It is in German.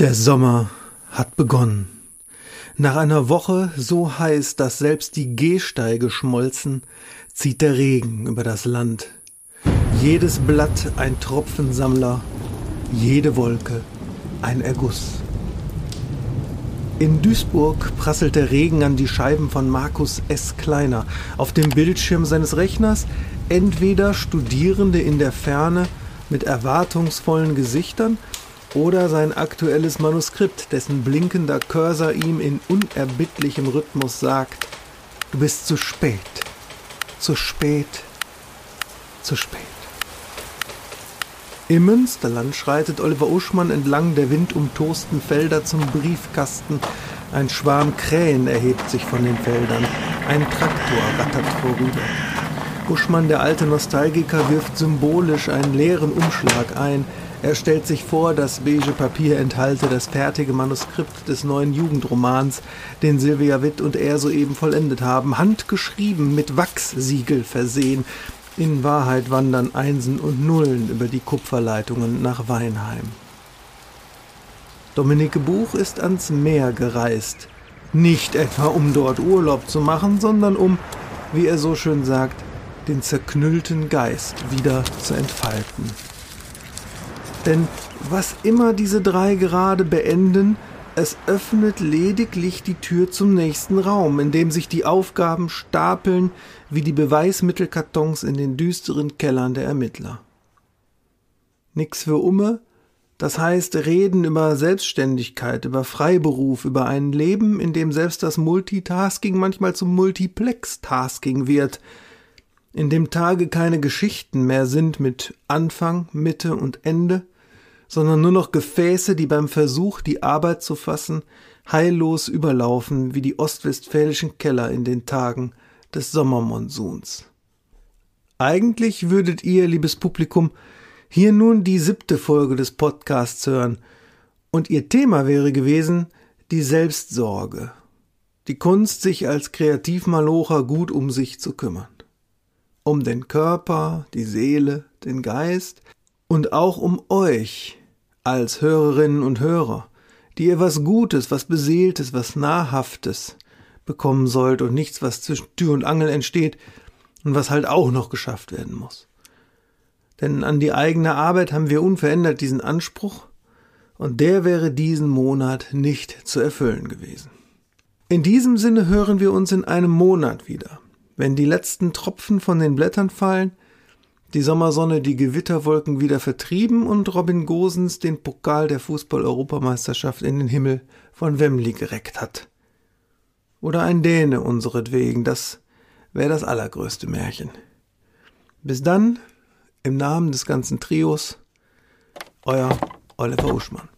Der Sommer hat begonnen. Nach einer Woche so heiß, dass selbst die Gehsteige schmolzen, zieht der Regen über das Land. Jedes Blatt ein Tropfensammler, jede Wolke ein Erguss. In Duisburg prasselt der Regen an die Scheiben von Markus S. Kleiner. Auf dem Bildschirm seines Rechners entweder Studierende in der Ferne mit erwartungsvollen Gesichtern oder sein aktuelles Manuskript, dessen blinkender Cursor ihm in unerbittlichem Rhythmus sagt, du bist zu spät, zu spät, zu spät. Im Münsterland schreitet Oliver Uschmann entlang der windumtosten Felder zum Briefkasten. Ein Schwarm Krähen erhebt sich von den Feldern. Ein Traktor rattert vorüber. Uschmann, der alte Nostalgiker, wirft symbolisch einen leeren Umschlag ein. Er stellt sich vor, das beige Papier enthalte das fertige Manuskript des neuen Jugendromans, den Sylvia Witt und er soeben vollendet haben, handgeschrieben, mit Wachssiegel versehen. In Wahrheit wandern Einsen und Nullen über die Kupferleitungen nach Weinheim. Dominike Buch ist ans Meer gereist. Nicht etwa um dort Urlaub zu machen, sondern um, wie er so schön sagt, den zerknüllten Geist wieder zu entfalten. Denn was immer diese drei gerade beenden, es öffnet lediglich die Tür zum nächsten Raum, in dem sich die Aufgaben stapeln wie die Beweismittelkartons in den düsteren Kellern der Ermittler. Nix für Umme, das heißt reden über Selbstständigkeit, über Freiberuf, über ein Leben, in dem selbst das Multitasking manchmal zum Multiplex-Tasking wird, in dem Tage keine Geschichten mehr sind mit Anfang, Mitte und Ende, sondern nur noch Gefäße, die beim Versuch, die Arbeit zu fassen, heillos überlaufen wie die ostwestfälischen Keller in den Tagen des Sommermonsuns. Eigentlich würdet ihr, liebes Publikum, hier nun die siebte Folge des Podcasts hören, und ihr Thema wäre gewesen die Selbstsorge, die Kunst, sich als Kreativmalocher gut um sich zu kümmern. Um den Körper, die Seele, den Geist und auch um euch, als Hörerinnen und Hörer, die ihr was Gutes, was Beseeltes, was Nahrhaftes bekommen sollt und nichts, was zwischen Tür und Angel entsteht und was halt auch noch geschafft werden muss. Denn an die eigene Arbeit haben wir unverändert diesen Anspruch und der wäre diesen Monat nicht zu erfüllen gewesen. In diesem Sinne hören wir uns in einem Monat wieder, wenn die letzten Tropfen von den Blättern fallen die Sommersonne die Gewitterwolken wieder vertrieben und Robin Gosens den Pokal der Fußball-Europameisterschaft in den Himmel von Wembley gereckt hat. Oder ein Däne unseretwegen, das wäre das allergrößte Märchen. Bis dann, im Namen des ganzen Trios, euer Oliver Uschmann.